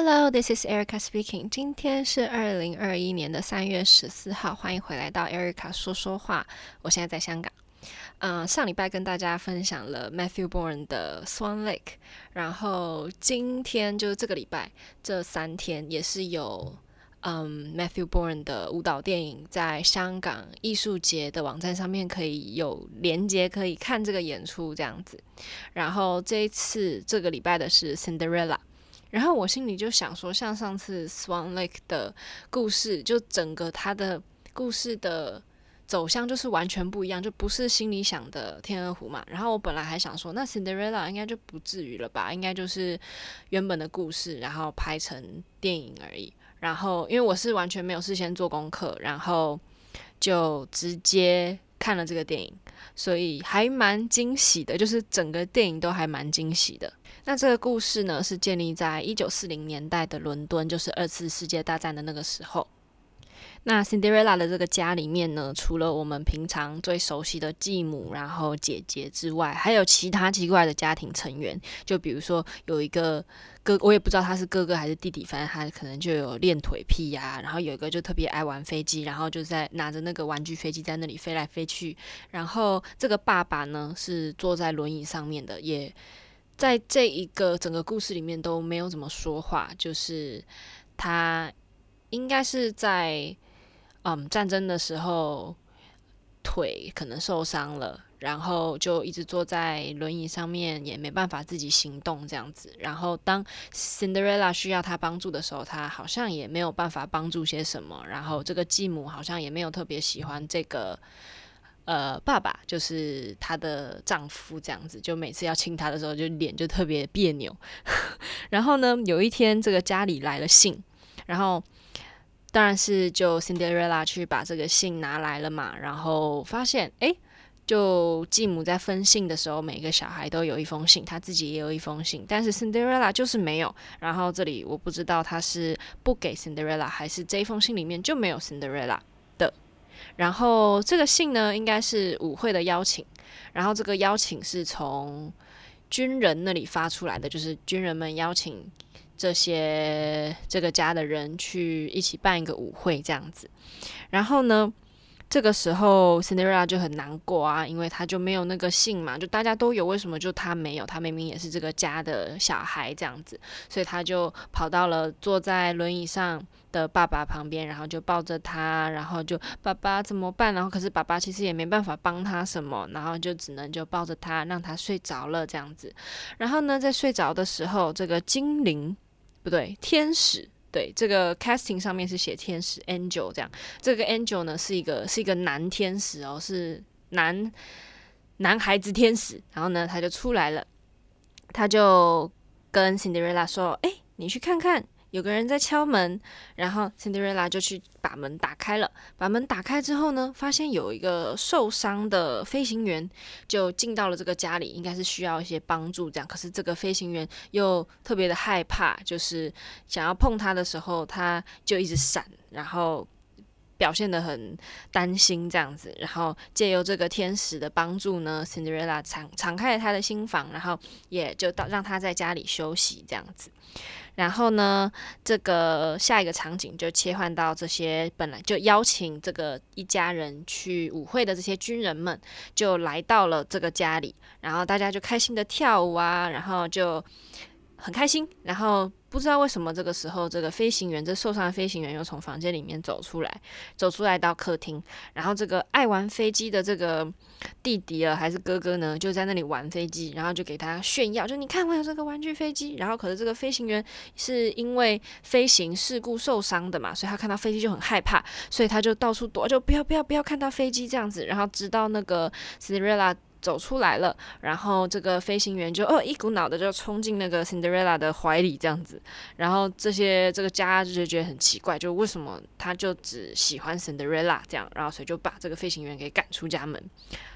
Hello, this is Erica speaking. 今天是二零二一年的三月十四号，欢迎回来到 Erica 说说话。我现在在香港。嗯、上礼拜跟大家分享了 Matthew Bourne 的 Swan Lake，然后今天就是这个礼拜这三天也是有嗯 Matthew Bourne 的舞蹈电影在香港艺术节的网站上面可以有连接可以看这个演出这样子。然后这一次这个礼拜的是 Cinderella。然后我心里就想说，像上次 Swan Lake 的故事，就整个他的故事的走向就是完全不一样，就不是心里想的天鹅湖嘛。然后我本来还想说，那 Cinderella 应该就不至于了吧，应该就是原本的故事，然后拍成电影而已。然后因为我是完全没有事先做功课，然后就直接看了这个电影，所以还蛮惊喜的，就是整个电影都还蛮惊喜的。那这个故事呢，是建立在一九四零年代的伦敦，就是二次世界大战的那个时候。那 Cinderella 的这个家里面呢，除了我们平常最熟悉的继母，然后姐姐之外，还有其他奇怪的家庭成员。就比如说有一个哥，我也不知道他是哥哥还是弟弟，反正他可能就有练腿癖呀、然后有一个就特别爱玩飞机，然后就在拿着那个玩具飞机在那里飞来飞去。然后这个爸爸呢，是坐在轮椅上面的，也。在这一个整个故事里面都没有怎么说话，就是他应该是在嗯战争的时候腿可能受伤了，然后就一直坐在轮椅上面，也没办法自己行动这样子。然后当 Cinderella 需要他帮助的时候，他好像也没有办法帮助些什么。然后这个继母好像也没有特别喜欢这个。呃，爸爸就是她的丈夫，这样子，就每次要亲她的时候，就脸就特别别扭。然后呢，有一天这个家里来了信，然后当然是就 Cinderella 去把这个信拿来了嘛，然后发现，哎，就继母在分信的时候，每个小孩都有一封信，他自己也有一封信，但是 Cinderella 就是没有。然后这里我不知道他是不给 Cinderella，还是这封信里面就没有 Cinderella 的。然后这个信呢，应该是舞会的邀请。然后这个邀请是从军人那里发出来的，就是军人们邀请这些这个家的人去一起办一个舞会这样子。然后呢，这个时候 Cinderella 就很难过啊，因为他就没有那个信嘛，就大家都有，为什么就他没有？他明明也是这个家的小孩这样子，所以他就跑到了坐在轮椅上的爸爸旁边，然后就抱着他，然后就爸爸怎么办？然后可是爸爸其实也没办法帮他什么，然后就只能就抱着他，让他睡着了这样子。然后呢，在睡着的时候，这个精灵不对，天使。对，这个 casting 上面是写天使 angel 这样，这个 angel 呢是一个是一个男天使哦，是男男孩子天使。然后呢，他就出来了，他就跟 Cinderella 说：“哎，你去看看。”有个人在敲门，然后 Cinderella 就去把门打开了。把门打开之后呢，发现有一个受伤的飞行员就进到了这个家里，应该是需要一些帮助这样。可是这个飞行员又特别的害怕，就是想要碰他的时候，他就一直闪，然后表现得很担心这样子。然后借由这个天使的帮助呢，Cinderella 敞敞开了他的心房，然后也就到让他在家里休息这样子。然后呢，这个下一个场景就切换到这些本来就邀请这个一家人去舞会的这些军人们，就来到了这个家里，然后大家就开心的跳舞啊，然后就很开心，然后。不知道为什么这个时候，这个飞行员，这受伤的飞行员又从房间里面走出来，走出来到客厅，然后这个爱玩飞机的这个弟弟啊，还是哥哥呢，就在那里玩飞机，然后就给他炫耀，就你看我有这个玩具飞机，然后可是这个飞行员是因为飞行事故受伤的嘛，所以他看到飞机就很害怕，所以他就到处躲，就不要不要不要看到飞机这样子，然后直到那个斯瑞拉走出来了，然后这个飞行员就哦一股脑的就冲进那个 Cinderella 的怀里这样子，然后这些这个家就觉得很奇怪，就为什么他就只喜欢 Cinderella 这样，然后所以就把这个飞行员给赶出家门。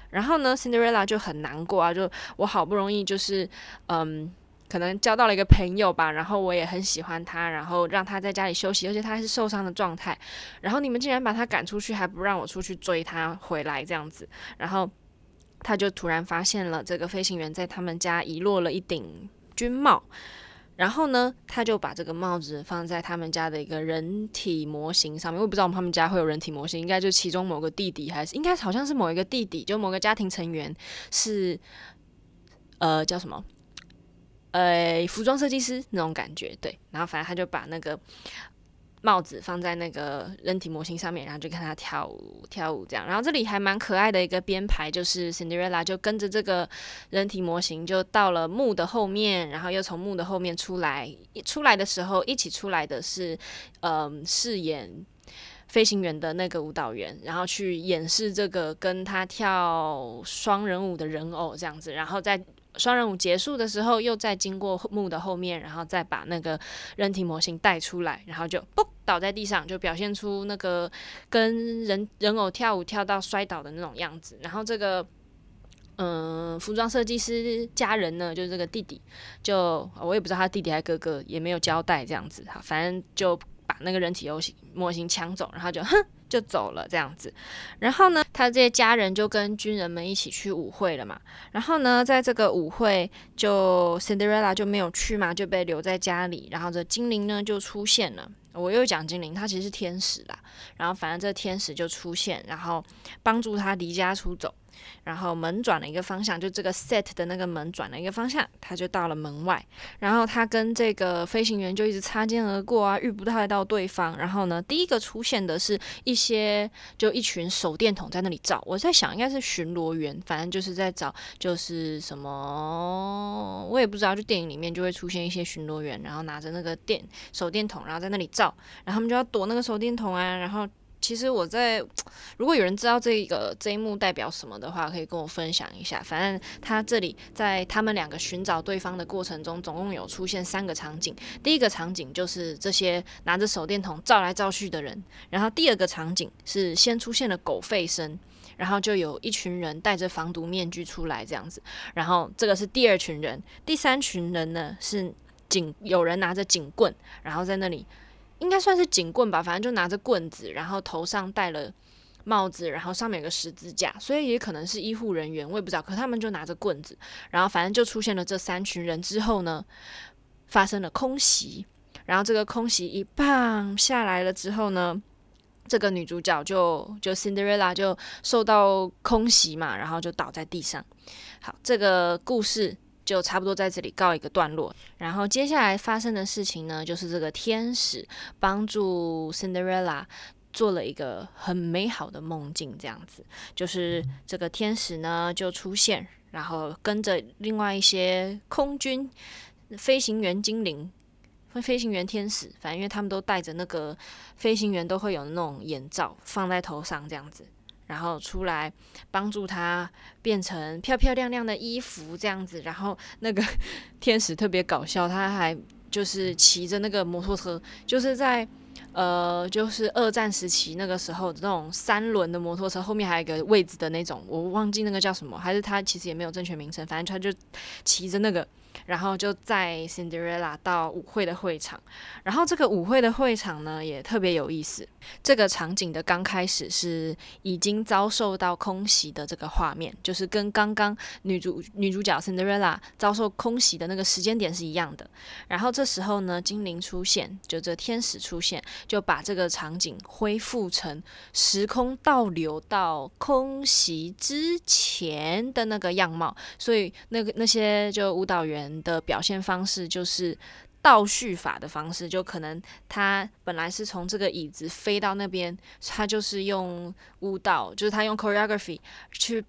然后呢，Cinderella 就很难过啊，就我好不容易就是嗯，可能交到了一个朋友吧，然后我也很喜欢他，然后让他在家里休息，而且他还是受伤的状态，然后你们竟然把他赶出去，还不让我出去追他回来这样子，然后。他就突然发现了这个飞行员在他们家遗落了一顶军帽，然后呢，他就把这个帽子放在他们家的一个人体模型上面。我不知道他们家会有人体模型，应该就其中某个弟弟，还是应该好像是某一个弟弟，就某个家庭成员是，呃，叫什么？呃，服装设计师那种感觉。对，然后反正他就把那个。帽子放在那个人体模型上面，然后就看他跳舞跳舞这样。然后这里还蛮可爱的一个编排，就是 Cinderella 就跟着这个人体模型就到了木的后面，然后又从木的后面出来。一出来的时候，一起出来的是，嗯，饰演飞行员的那个舞蹈员，然后去演示这个跟他跳双人舞的人偶这样子，然后再。双人舞结束的时候，又再经过幕的后面，然后再把那个人体模型带出来，然后就嘣倒在地上，就表现出那个跟人人偶跳舞跳到摔倒的那种样子。然后这个嗯，服装设计师家人呢，就是这个弟弟，就我也不知道他弟弟还是哥哥，也没有交代这样子哈，反正就把那个人体游戏模型抢走，然后就哼。就走了这样子，然后呢，他这些家人就跟军人们一起去舞会了嘛。然后呢，在这个舞会，就 Cinderella 就没有去嘛，就被留在家里。然后这精灵呢就出现了，我又讲精灵，他其实是天使啦。然后反正这天使就出现，然后帮助他离家出走。然后门转了一个方向，就这个 set 的那个门转了一个方向，他就到了门外。然后他跟这个飞行员就一直擦肩而过啊，遇不太到对方。然后呢，第一个出现的是一些就一群手电筒在那里照。我在想，应该是巡逻员，反正就是在找，就是什么我也不知道。就电影里面就会出现一些巡逻员，然后拿着那个电手电筒，然后在那里照，然后他们就要躲那个手电筒啊，然后。其实我在，如果有人知道这个这一幕代表什么的话，可以跟我分享一下。反正他这里在他们两个寻找对方的过程中，总共有出现三个场景。第一个场景就是这些拿着手电筒照来照去的人，然后第二个场景是先出现了狗吠声，然后就有一群人戴着防毒面具出来这样子，然后这个是第二群人。第三群人呢是警，有人拿着警棍，然后在那里。应该算是警棍吧，反正就拿着棍子，然后头上戴了帽子，然后上面有个十字架，所以也可能是医护人员，我也不知道。可他们就拿着棍子，然后反正就出现了这三群人之后呢，发生了空袭，然后这个空袭一棒下来了之后呢，这个女主角就就 Cinderella 就受到空袭嘛，然后就倒在地上。好，这个故事。就差不多在这里告一个段落，然后接下来发生的事情呢，就是这个天使帮助 Cinderella 做了一个很美好的梦境，这样子，就是这个天使呢就出现，然后跟着另外一些空军飞行员精灵、飞行员天使，反正因为他们都戴着那个飞行员都会有那种眼罩放在头上，这样子。然后出来帮助他变成漂漂亮亮的衣服这样子，然后那个 天使特别搞笑，他还就是骑着那个摩托车，就是在呃，就是二战时期那个时候的那种三轮的摩托车，后面还有一个位置的那种，我忘记那个叫什么，还是他其实也没有正确名称，反正他就骑着那个。然后就在 Cinderella 到舞会的会场，然后这个舞会的会场呢也特别有意思。这个场景的刚开始是已经遭受到空袭的这个画面，就是跟刚刚女主女主角 Cinderella 遭受空袭的那个时间点是一样的。然后这时候呢，精灵出现，就这天使出现，就把这个场景恢复成时空倒流到空袭之前的那个样貌。所以那个那些就舞蹈员。的表现方式就是倒叙法的方式，就可能他本来是从这个椅子飞到那边，他就是用舞蹈，就是他用 choreography 去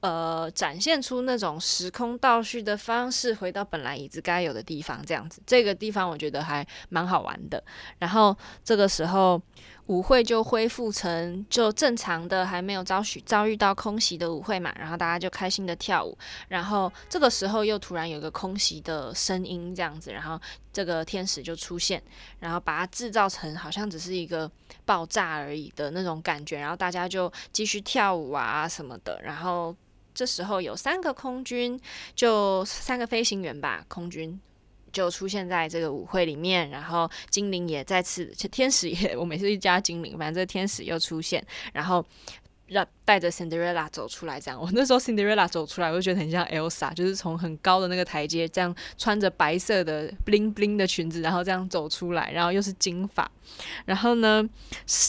呃展现出那种时空倒叙的方式，回到本来椅子该有的地方，这样子，这个地方我觉得还蛮好玩的。然后这个时候。舞会就恢复成就正常的，还没有遭许遭遇到空袭的舞会嘛，然后大家就开心的跳舞，然后这个时候又突然有一个空袭的声音这样子，然后这个天使就出现，然后把它制造成好像只是一个爆炸而已的那种感觉，然后大家就继续跳舞啊什么的，然后这时候有三个空军，就三个飞行员吧，空军。就出现在这个舞会里面，然后精灵也再次，天使也，我每次一加精灵，反正这天使又出现，然后让带着 Cinderella 走出来，这样。我那时候 Cinderella 走出来，我就觉得很像 Elsa，就是从很高的那个台阶，这样穿着白色的 bling bling 的裙子，然后这样走出来，然后又是金发。然后呢，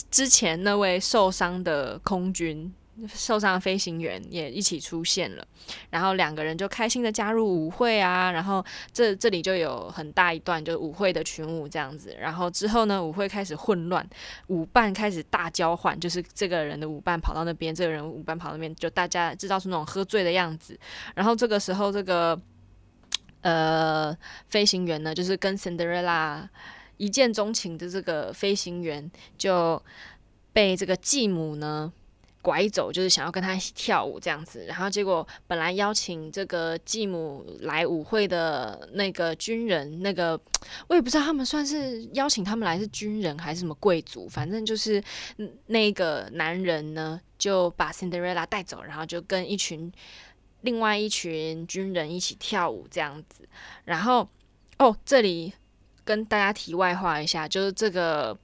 之前那位受伤的空军。受伤的飞行员也一起出现了，然后两个人就开心的加入舞会啊，然后这这里就有很大一段就是舞会的群舞这样子，然后之后呢，舞会开始混乱，舞伴开始大交换，就是这个人的舞伴跑到那边，这个人舞伴跑到那边，就大家制造出那种喝醉的样子，然后这个时候这个呃飞行员呢，就是跟 Cinderella 一见钟情的这个飞行员就被这个继母呢。拐走，就是想要跟他一起跳舞这样子，然后结果本来邀请这个继母来舞会的那个军人，那个 我也不知道他们算是邀请他们来是军人还是什么贵族，反正就是那个男人呢就把 Cinderella 带走，然后就跟一群另外一群军人一起跳舞这样子，然后哦，这里跟大家题外话一下，就是这个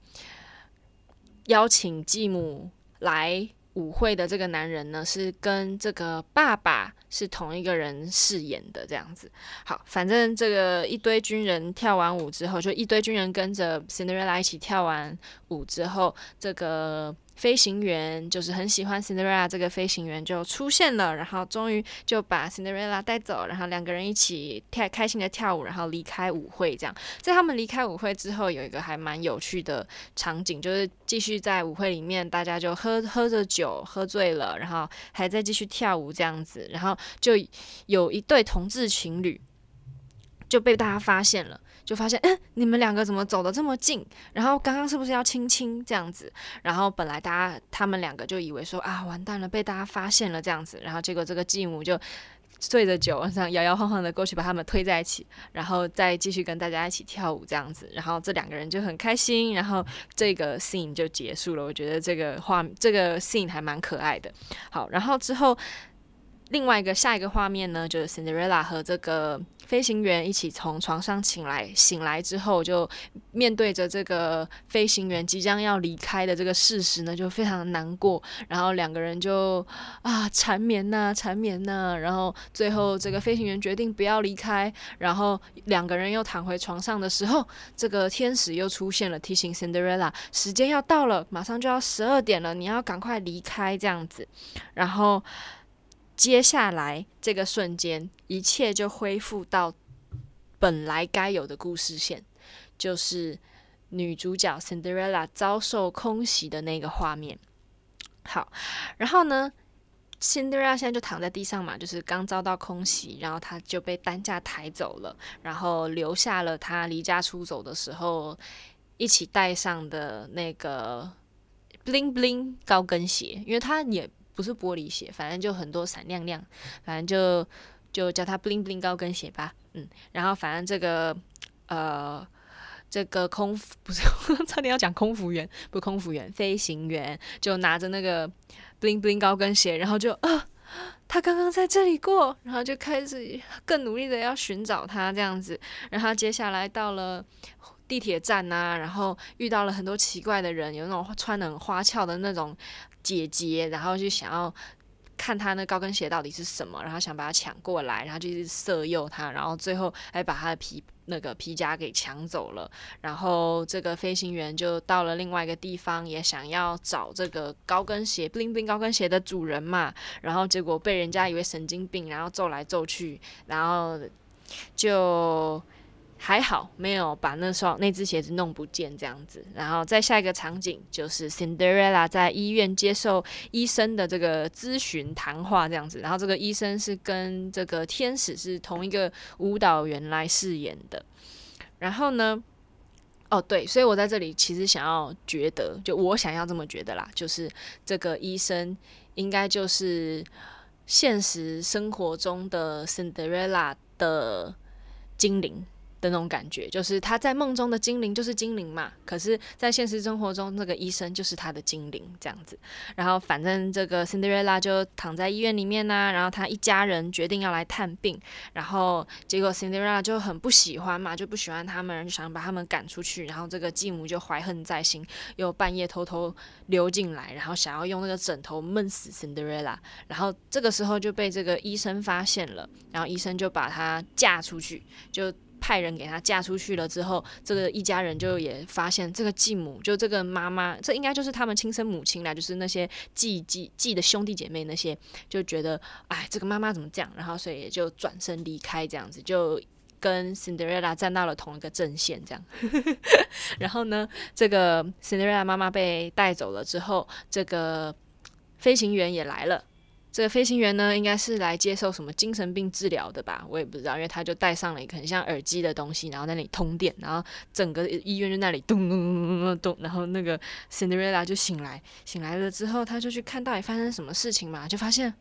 邀请继母来。舞会的这个男人呢，是跟这个爸爸是同一个人饰演的，这样子。好，反正这个一堆军人跳完舞之后，就一堆军人跟着 Cinderella 一起跳完舞之后，这个。飞行员就是很喜欢 Cinderella 这个飞行员就出现了，然后终于就把 Cinderella 带走，然后两个人一起跳开心的跳舞，然后离开舞会。这样，在他们离开舞会之后，有一个还蛮有趣的场景，就是继续在舞会里面，大家就喝喝着酒，喝醉了，然后还在继续跳舞这样子，然后就有一对同志情侣就被大家发现了。就发现，嗯，你们两个怎么走得这么近？然后刚刚是不是要亲亲这样子？然后本来大家他们两个就以为说啊，完蛋了，被大家发现了这样子。然后结果这个继母就醉着酒，这样摇摇晃晃的过去把他们推在一起，然后再继续跟大家一起跳舞这样子。然后这两个人就很开心，然后这个 scene 就结束了。我觉得这个画这个 scene 还蛮可爱的。好，然后之后。另外一个下一个画面呢，就是 Cinderella 和这个飞行员一起从床上醒来，醒来之后就面对着这个飞行员即将要离开的这个事实呢，就非常难过。然后两个人就啊缠绵呐，缠绵呐。然后最后这个飞行员决定不要离开，然后两个人又躺回床上的时候，这个天使又出现了，提醒 Cinderella 时间要到了，马上就要十二点了，你要赶快离开这样子。然后。接下来这个瞬间，一切就恢复到本来该有的故事线，就是女主角 Cinderella 遭受空袭的那个画面。好，然后呢，Cinderella 现在就躺在地上嘛，就是刚遭到空袭，然后她就被担架抬走了，然后留下了她离家出走的时候一起带上的那个 bling bling 高跟鞋，因为她也。不是玻璃鞋，反正就很多闪亮亮，反正就就叫它 bling bling 高跟鞋吧，嗯，然后反正这个呃这个空不是 差点要讲空服员，不空服员，飞行员就拿着那个 bling bling 高跟鞋，然后就啊，他刚刚在这里过，然后就开始更努力的要寻找他这样子，然后接下来到了地铁站啊，然后遇到了很多奇怪的人，有那种穿得很花俏的那种。姐姐，然后就想要看她那高跟鞋到底是什么，然后想把她抢过来，然后就一直色诱她，然后最后还把她的皮那个皮夹给抢走了。然后这个飞行员就到了另外一个地方，也想要找这个高跟鞋，bling bling 高跟鞋的主人嘛。然后结果被人家以为神经病，然后揍来揍去，然后就。还好没有把那双那只鞋子弄不见这样子，然后再下一个场景就是 Cinderella 在医院接受医生的这个咨询谈话这样子，然后这个医生是跟这个天使是同一个舞蹈员来饰演的，然后呢，哦对，所以我在这里其实想要觉得，就我想要这么觉得啦，就是这个医生应该就是现实生活中的 Cinderella 的精灵。那种感觉，就是他在梦中的精灵就是精灵嘛，可是，在现实生活中，那个医生就是他的精灵这样子。然后，反正这个 Cinderella 就躺在医院里面呢、然后他一家人决定要来探病，然后结果 Cinderella 就很不喜欢嘛，就不喜欢他们，就想把他们赶出去。然后这个继母就怀恨在心，又半夜偷偷溜进来，然后想要用那个枕头闷死 Cinderella。然后这个时候就被这个医生发现了，然后医生就把他嫁出去，就。派人给他嫁出去了之后，这个一家人就也发现这个继母，就这个妈妈，这应该就是他们亲生母亲啦，就是那些继继继的兄弟姐妹那些，就觉得哎，这个妈妈怎么这样？然后所以也就转身离开，这样子就跟 Cinderella 站到了同一个阵线，这样。然后呢，这个 Cinderella 妈妈被带走了之后，这个飞行员也来了。这个飞行员呢，应该是来接受什么精神病治疗的吧？我也不知道，因为他就戴上了一个很像耳机的东西，然后在那里通电，然后整个医院就那里咚咚咚咚咚，然后那个 Cinderella 就醒来，醒来了之后，他就去看到底发生什么事情嘛，就发现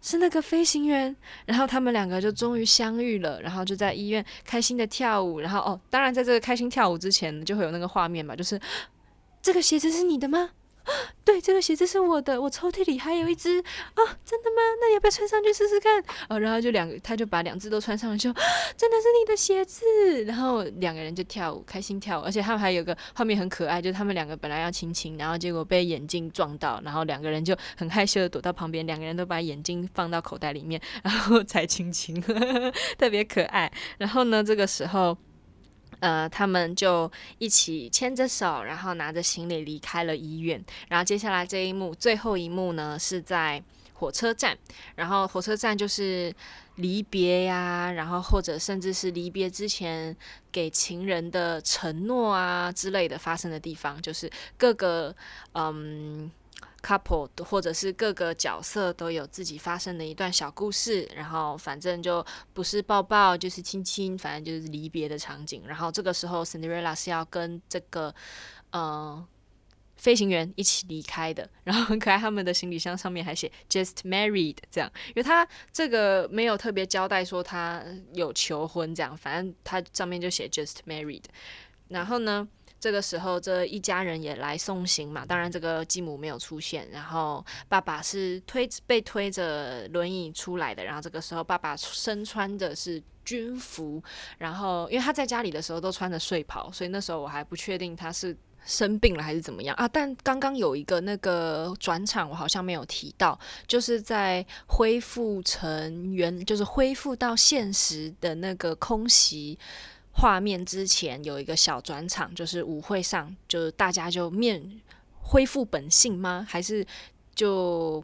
是那个飞行员，然后他们两个就终于相遇了，然后就在医院开心的跳舞，然后哦，当然在这个开心跳舞之前，就会有那个画面嘛，就是这个鞋子是你的吗？对，这个鞋子是我的，我抽屉里还有一只啊，真的吗？那你要不要穿上去试试看？哦，然后就两个，他就把两只都穿上了，就真的是你的鞋子。然后两个人就跳舞，开心跳舞，而且他们还有个画面很可爱，就是他们两个本来要亲亲，然后结果被眼镜撞到，然后两个人就很害羞的躲到旁边，两个人都把眼镜放到口袋里面，然后 才亲亲，特别可爱。然后呢，这个时候。呃，他们就一起牵着手，然后拿着行李离开了医院。然后接下来这一幕，最后一幕呢，是在火车站。然后火车站就是离别呀，然后或者甚至是离别之前给情人的承诺啊之类的发生的地方，就是各个嗯。Couple 或者是各个角色都有自己发生的一段小故事，然后反正就不是抱抱就是亲亲，反正就是离别的场景。然后这个时候，Cinderella 是要跟这个呃飞行员一起离开的。然后很可爱，他们的行李箱上面还写 just married 这样，因为他这个没有特别交代说他有求婚这样，反正他上面就写 just married。然后呢，这个时候，这一家人也来送行嘛。当然，这个继母没有出现。然后，爸爸是推被推着轮椅出来的。然后，这个时候，爸爸身穿的是军服。然后，因为他在家里的时候都穿着睡袍，所以那时候我还不确定他是生病了还是怎么样啊。但刚刚有一个那个转场，我好像没有提到，就是在恢复成原，就是恢复到现实的那个空袭。画面之前有一个小转场，就是舞会上，就是大家就面恢复本性吗？还是就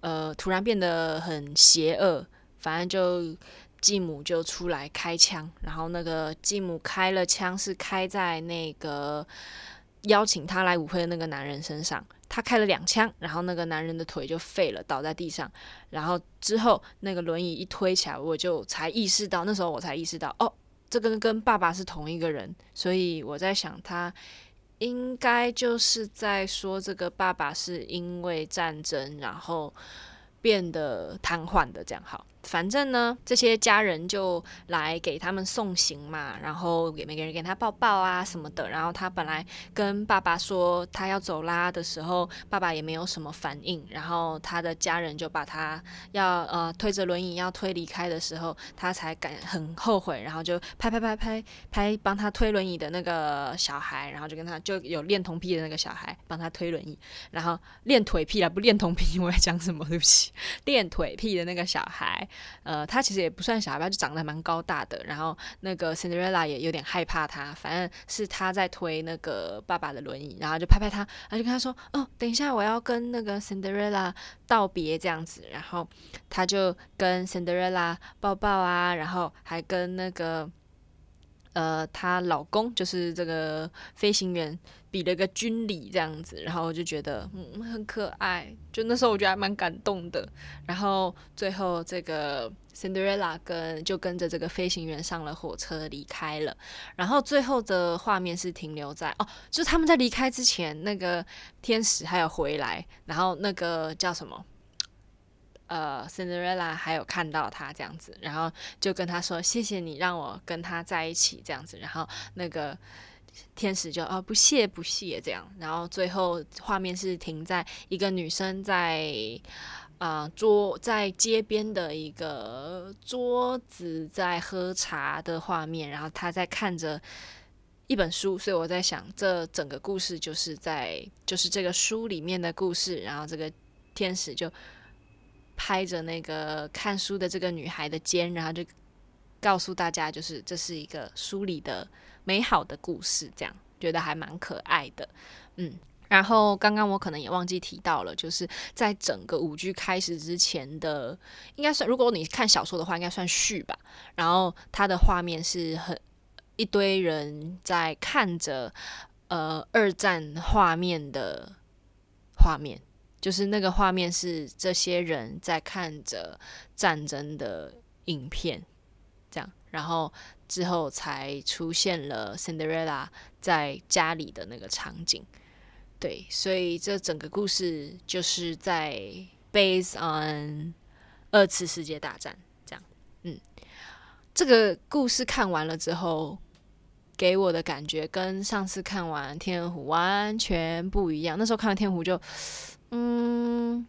呃突然变得很邪恶？反正就继母就出来开枪，然后那个继母开了枪是开在那个邀请他来舞会的那个男人身上，他开了两枪，然后那个男人的腿就废了，倒在地上。然后之后那个轮椅一推起来，我就才意识到，那时候我才意识到哦。这个跟爸爸是同一个人，所以我在想，他应该就是在说这个爸爸是因为战争，然后变得瘫痪的，这样好。反正呢，这些家人就来给他们送行嘛，然后给每个人给他抱抱啊什么的。然后他本来跟爸爸说他要走啦的时候，爸爸也没有什么反应。然后他的家人就把他要呃推着轮椅要推离开的时候，他才感很后悔，然后就拍拍拍拍拍帮他推轮椅的那个小孩，然后就跟他就有恋童癖的那个小孩帮他推轮椅，然后恋腿癖啊不恋童癖，我在讲什么？对不起，恋腿癖的那个小孩。呃，他其实也不算小孩吧，就长得蛮高大的。然后那个 Cinderella 也有点害怕他，反正是他在推那个爸爸的轮椅，然后就拍拍他，然后就跟他说：“哦，等一下我要跟那个 Cinderella 道别这样子。”然后他就跟 Cinderella 抱抱啊，然后还跟那个。呃，她老公就是这个飞行员，比了个军礼这样子，然后我就觉得嗯很可爱，就那时候我觉得还蛮感动的。然后最后这个 Cinderella 跟就跟着这个飞行员上了火车离开了。然后最后的画面是停留在哦，就是他们在离开之前，那个天使还有回来，然后那个叫什么？呃，Cinderella 还有看到他这样子，然后就跟他说：“谢谢你让我跟他在一起这样子。”然后那个天使就啊，不谢不谢这样。然后最后画面是停在一个女生在啊、桌在街边的一个桌子在喝茶的画面，然后她在看着。一本书，所以我在想，这整个故事就是在就是这个书里面的故事。然后这个天使就拍着那个看书的这个女孩的肩，然后就告诉大家，就是这是一个书里的美好的故事，这样觉得还蛮可爱的。嗯，然后刚刚我可能也忘记提到了，就是在整个舞剧开始之前的，应该算如果你看小说的话，应该算序吧。然后它的画面是很。一堆人在看着呃二战画面的画面，就是那个画面是这些人在看着战争的影片，这样，然后之后才出现了 Cinderella 在家里的那个场景，对，所以这整个故事就是在 based on 二次世界大战这样，嗯。这个故事看完了之后，给我的感觉跟上次看完《天鹅湖》完全不一样。那时候看完《天鹅湖》就，嗯，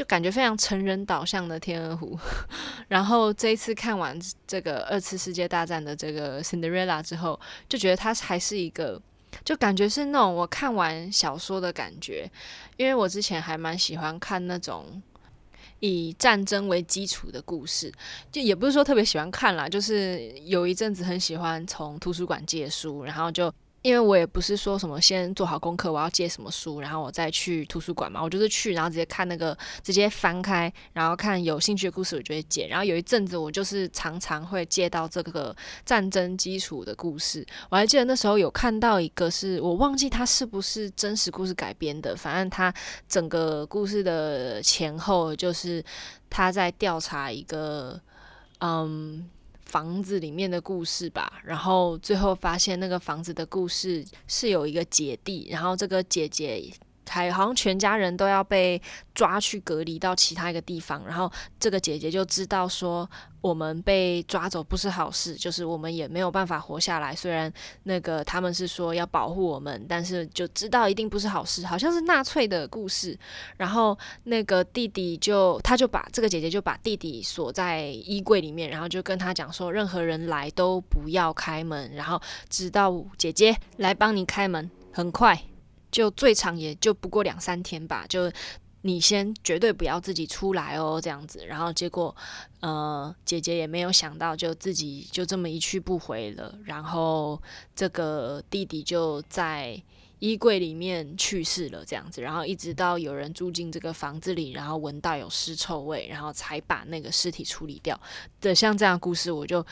就感觉非常成人导向的《天鹅湖》。然后这一次看完这个二次世界大战的这个《Cinderella》之后，就觉得它还是一个，就感觉是那种我看完小说的感觉。因为我之前还蛮喜欢看那种。以战争为基础的故事，就也不是说特别喜欢看啦，就是有一阵子很喜欢从图书馆借书，然后就。因为我也不是说什么先做好功课，我要借什么书，然后我再去图书馆嘛。我就是去，然后直接看那个，直接翻开，然后看有兴趣的故事，我就会借。然后有一阵子，我就是常常会借到这个战争基础的故事。我还记得那时候有看到一个是，是我忘记它是不是真实故事改编的，反正它整个故事的前后就是他在调查一个，嗯。房子里面的故事吧，然后最后发现那个房子的故事是有一个姐弟，然后这个姐姐。还好像全家人都要被抓去隔离到其他一个地方，然后这个姐姐就知道说我们被抓走不是好事，就是我们也没有办法活下来。虽然那个他们是说要保护我们，但是就知道一定不是好事，好像是纳粹的故事。然后那个弟弟就他就把这个姐姐就把弟弟锁在衣柜里面，然后就跟他讲说，任何人来都不要开门，然后直到姐姐来帮你开门，很快。就最长也就不过两三天吧，就你先绝对不要自己出来哦，这样子。然后结果，呃，姐姐也没有想到，就自己就这么一去不回了。然后这个弟弟就在衣柜里面去世了，这样子。然后一直到有人住进这个房子里，然后闻到有尸臭味，然后才把那个尸体处理掉的。像这样故事，我就。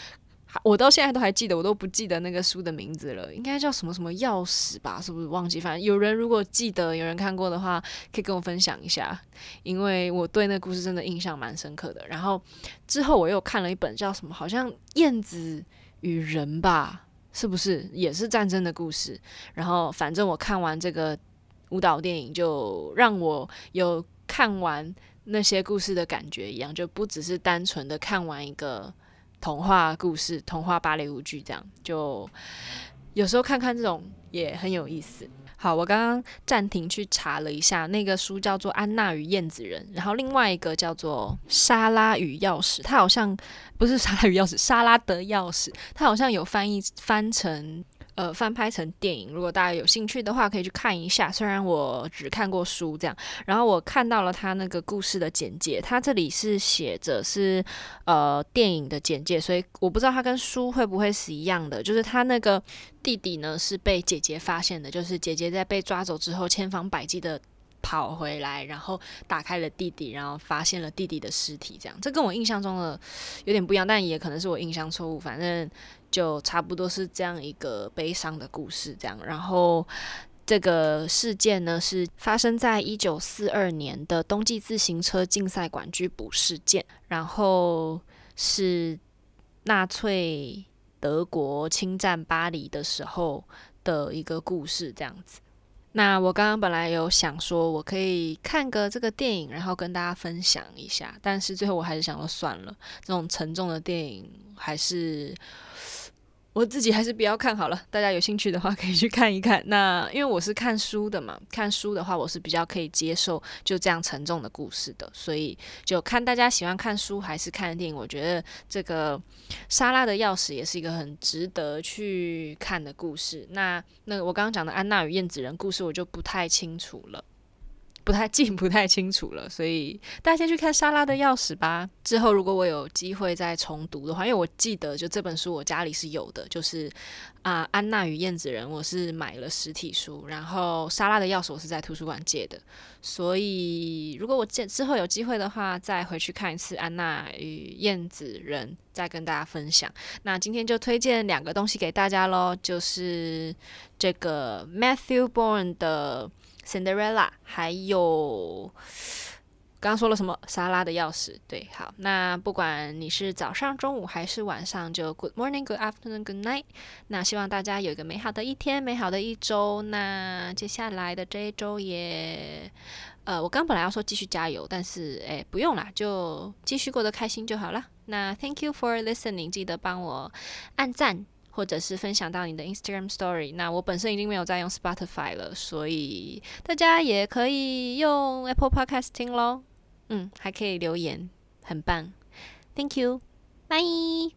我到现在都还记得，我都不记得那个书的名字了，应该叫什么什么钥匙吧？是不是忘记？反正有人如果记得，有人看过的话，可以跟我分享一下，因为我对那个故事真的印象蛮深刻的。然后之后我又看了一本叫什么，好像《燕子与人》吧，是不是也是战争的故事？然后反正我看完这个舞蹈电影，就让我有看完那些故事的感觉一样，就不只是单纯的看完一个。童话故事、童话芭蕾舞剧，这样就有时候看看这种也很有意思。好，我刚刚暂停去查了一下，那个书叫做《安娜与燕子人》，然后另外一个叫做《莎拉与钥匙》，它好像不是莎拉与钥匙，莎拉的钥匙，它好像有翻译翻成。呃，翻拍成电影，如果大家有兴趣的话，可以去看一下。虽然我只看过书，这样，然后我看到了他那个故事的简介，他这里是写着是呃电影的简介，所以我不知道他跟书会不会是一样的。就是他那个弟弟呢是被姐姐发现的，就是姐姐在被抓走之后，千方百计的跑回来，然后打开了弟弟，然后发现了弟弟的尸体，这样。这跟我印象中的有点不一样，但也可能是我印象错误，反正。就差不多是这样一个悲伤的故事，这样。然后这个事件呢，是发生在一九四二年的冬季自行车竞赛馆拘捕事件，然后是纳粹德国侵占巴黎的时候的一个故事，这样子。那我刚刚本来有想说，我可以看个这个电影，然后跟大家分享一下，但是最后我还是想说算了，这种沉重的电影还是。我自己还是比较看好了，大家有兴趣的话可以去看一看。那因为我是看书的嘛，看书的话我是比较可以接受就这样沉重的故事的，所以就看大家喜欢看书还是看电影。我觉得这个莎拉的钥匙也是一个很值得去看的故事。那那我刚刚讲的安娜与燕子人故事我就不太清楚了。不太记 不太清楚了，所以大家先去看《莎拉的钥匙》吧。之后如果我有机会再重读的话，因为我记得就这本书我家里是有的，就是啊，《安娜与燕子人》我是买了实体书，然后《莎拉的钥匙》我是在图书馆借的。所以如果我之之后有机会的话，再回去看一次《安娜与燕子人》，再跟大家分享。那今天就推荐两个东西给大家喽，就是这个 Matthew Bourne 的。Cinderella，还有刚刚说了什么？沙拉的钥匙。对，好，那不管你是早上、中午还是晚上，就 Good morning, Good afternoon, Good night。那希望大家有一个美好的一天，美好的一周。那接下来的这一周也，呃，我刚本来要说继续加油，但是诶，不用啦，就继续过得开心就好了。那 Thank you for listening，记得帮我按赞。或者是分享到你的 Instagram Story。那我本身已经没有在用 Spotify 了，所以大家也可以用 Apple Podcast 听喽。嗯，还可以留言，很棒。Thank you，Bye。